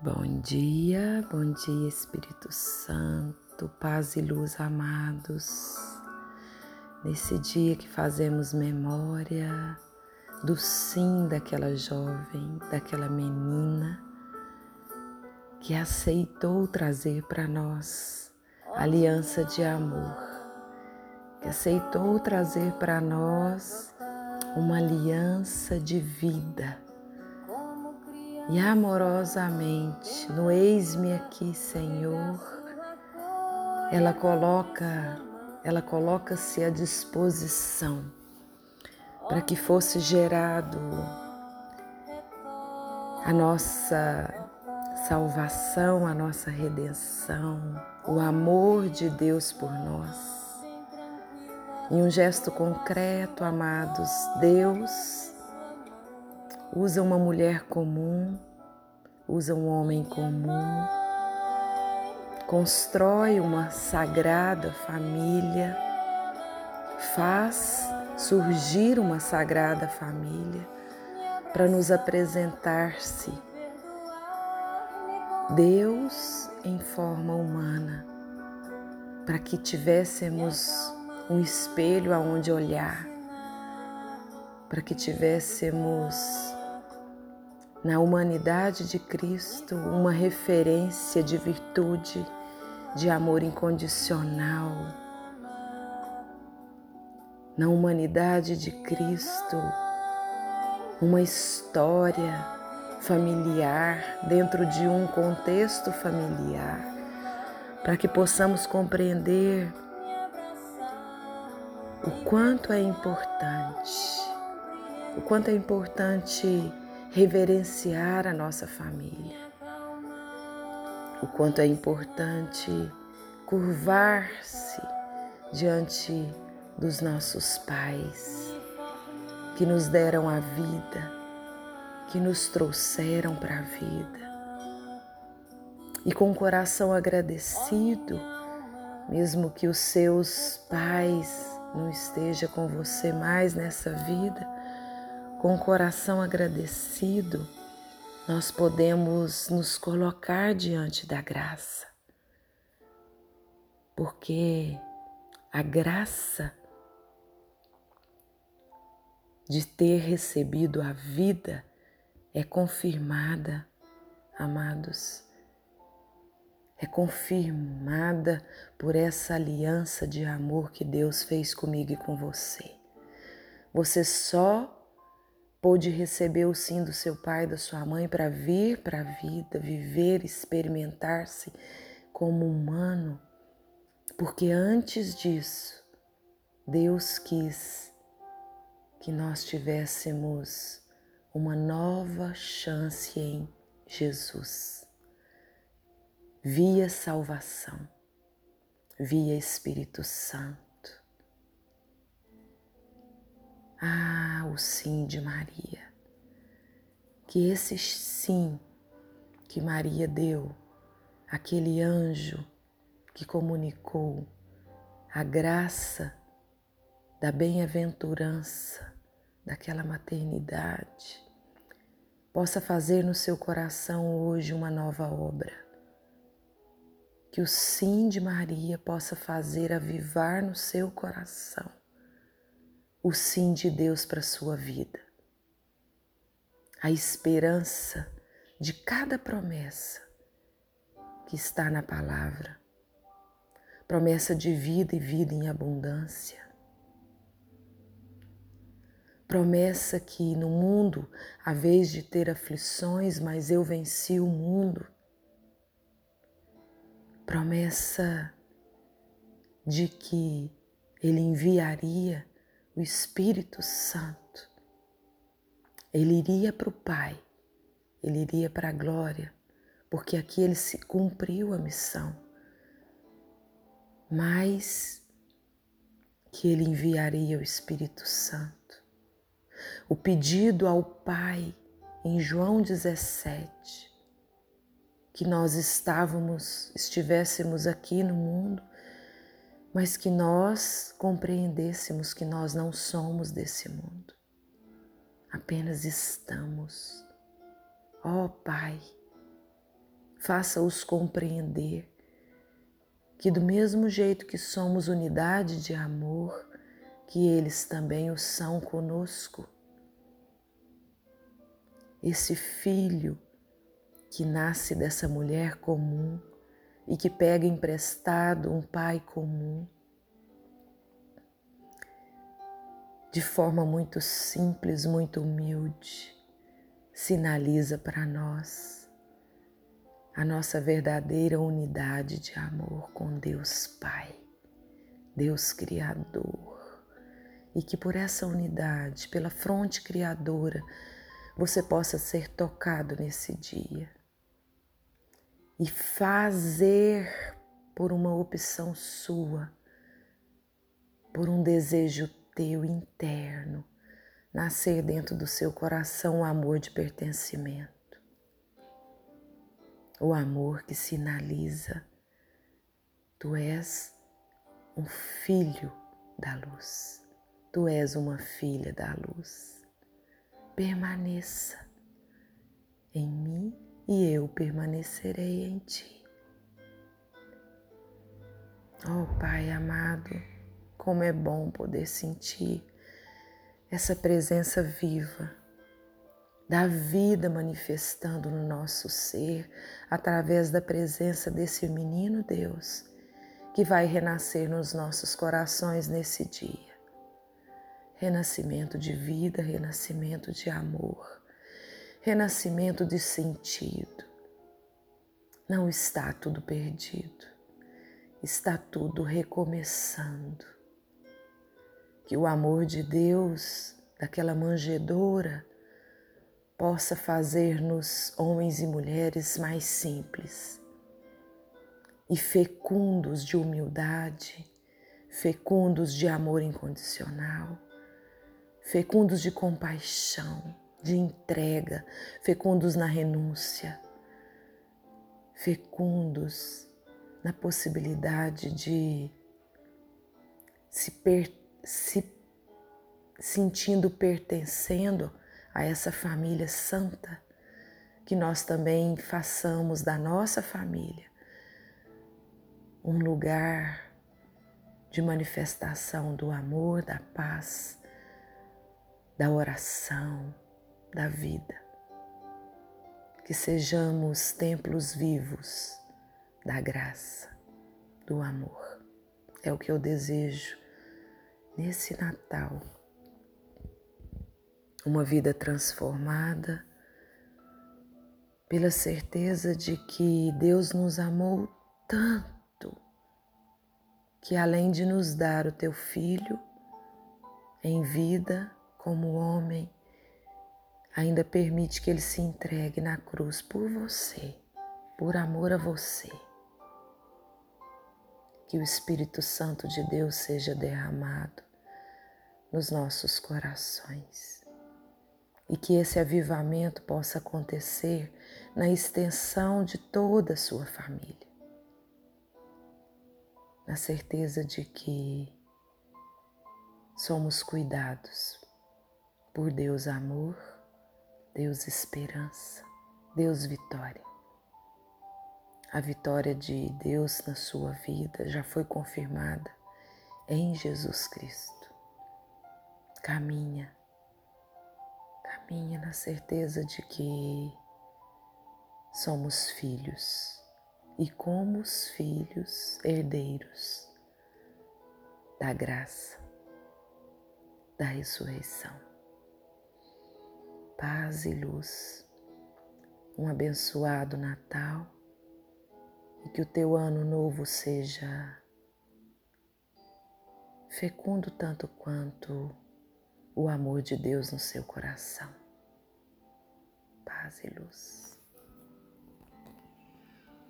Bom dia, bom dia Espírito Santo, paz e luz amados. Nesse dia que fazemos memória do sim daquela jovem, daquela menina que aceitou trazer para nós aliança de amor, que aceitou trazer para nós uma aliança de vida e amorosamente no eis-me aqui, Senhor, ela coloca, ela coloca-se à disposição para que fosse gerado a nossa salvação, a nossa redenção, o amor de Deus por nós. Em um gesto concreto, amados, Deus usa uma mulher comum, usa um homem comum, constrói uma sagrada família, faz surgir uma sagrada família para nos apresentar-se. Deus em forma humana, para que tivéssemos um espelho aonde olhar, para que tivéssemos na humanidade de Cristo uma referência de virtude, de amor incondicional. Na humanidade de Cristo, uma história familiar dentro de um contexto familiar, para que possamos compreender o quanto é importante, o quanto é importante reverenciar a nossa família, o quanto é importante curvar-se diante dos nossos pais que nos deram a vida, que nos trouxeram para a vida. E com o coração agradecido, mesmo que os seus pais não estejam com você mais nessa vida, com o coração agradecido, nós podemos nos colocar diante da graça. Porque a graça de ter recebido a vida é confirmada, amados, é confirmada por essa aliança de amor que Deus fez comigo e com você. Você só pôde receber o sim do seu pai e da sua mãe para vir para a vida, viver, experimentar-se como humano, porque antes disso, Deus quis que nós tivéssemos uma nova chance em Jesus, via salvação, via Espírito Santo ah, o sim de Maria. Que esse sim que Maria deu, aquele anjo que comunicou a graça da bem-aventurança daquela maternidade, possa fazer no seu coração hoje uma nova obra. Que o sim de Maria possa fazer avivar no seu coração o sim de Deus para a sua vida. A esperança de cada promessa que está na palavra. Promessa de vida e vida em abundância. Promessa que no mundo, a vez de ter aflições, mas eu venci o mundo. Promessa de que Ele enviaria o Espírito Santo, ele iria para o Pai, ele iria para a glória, porque aqui ele se cumpriu a missão. Mas que ele enviaria o Espírito Santo. O pedido ao Pai em João 17, que nós estávamos, estivéssemos aqui no mundo mas que nós compreendêssemos que nós não somos desse mundo, apenas estamos. Ó oh, Pai, faça-os compreender que, do mesmo jeito que somos unidade de amor, que eles também o são conosco. Esse filho que nasce dessa mulher comum e que pega emprestado um pai comum, de forma muito simples, muito humilde, sinaliza para nós a nossa verdadeira unidade de amor com Deus Pai, Deus Criador. E que por essa unidade, pela fronte criadora, você possa ser tocado nesse dia e fazer por uma opção sua, por um desejo teu interno, nascer dentro do seu coração o amor de pertencimento. O amor que sinaliza tu és um filho da luz. Tu és uma filha da luz. Permaneça em mim e eu permanecerei em ti. Oh Pai amado, como é bom poder sentir essa presença viva da vida manifestando no nosso ser através da presença desse menino Deus que vai renascer nos nossos corações nesse dia renascimento de vida, renascimento de amor, renascimento de sentido. Não está tudo perdido, está tudo recomeçando. Que o amor de Deus, daquela manjedoura, possa fazer-nos homens e mulheres mais simples e fecundos de humildade, fecundos de amor incondicional fecundos de compaixão, de entrega, fecundos na renúncia, fecundos na possibilidade de se, per, se sentindo pertencendo a essa família santa, que nós também façamos da nossa família um lugar de manifestação do amor, da paz, da oração, da vida. Que sejamos templos vivos da graça, do amor. É o que eu desejo nesse Natal. Uma vida transformada pela certeza de que Deus nos amou tanto que além de nos dar o teu filho em vida, como homem, ainda permite que ele se entregue na cruz por você, por amor a você. Que o Espírito Santo de Deus seja derramado nos nossos corações e que esse avivamento possa acontecer na extensão de toda a sua família, na certeza de que somos cuidados por Deus amor, Deus esperança, Deus vitória. A vitória de Deus na sua vida já foi confirmada em Jesus Cristo. Caminha, caminha na certeza de que somos filhos e, como os filhos, herdeiros da graça, da ressurreição paz e luz. Um abençoado Natal e que o teu ano novo seja fecundo tanto quanto o amor de Deus no seu coração. Paz e luz.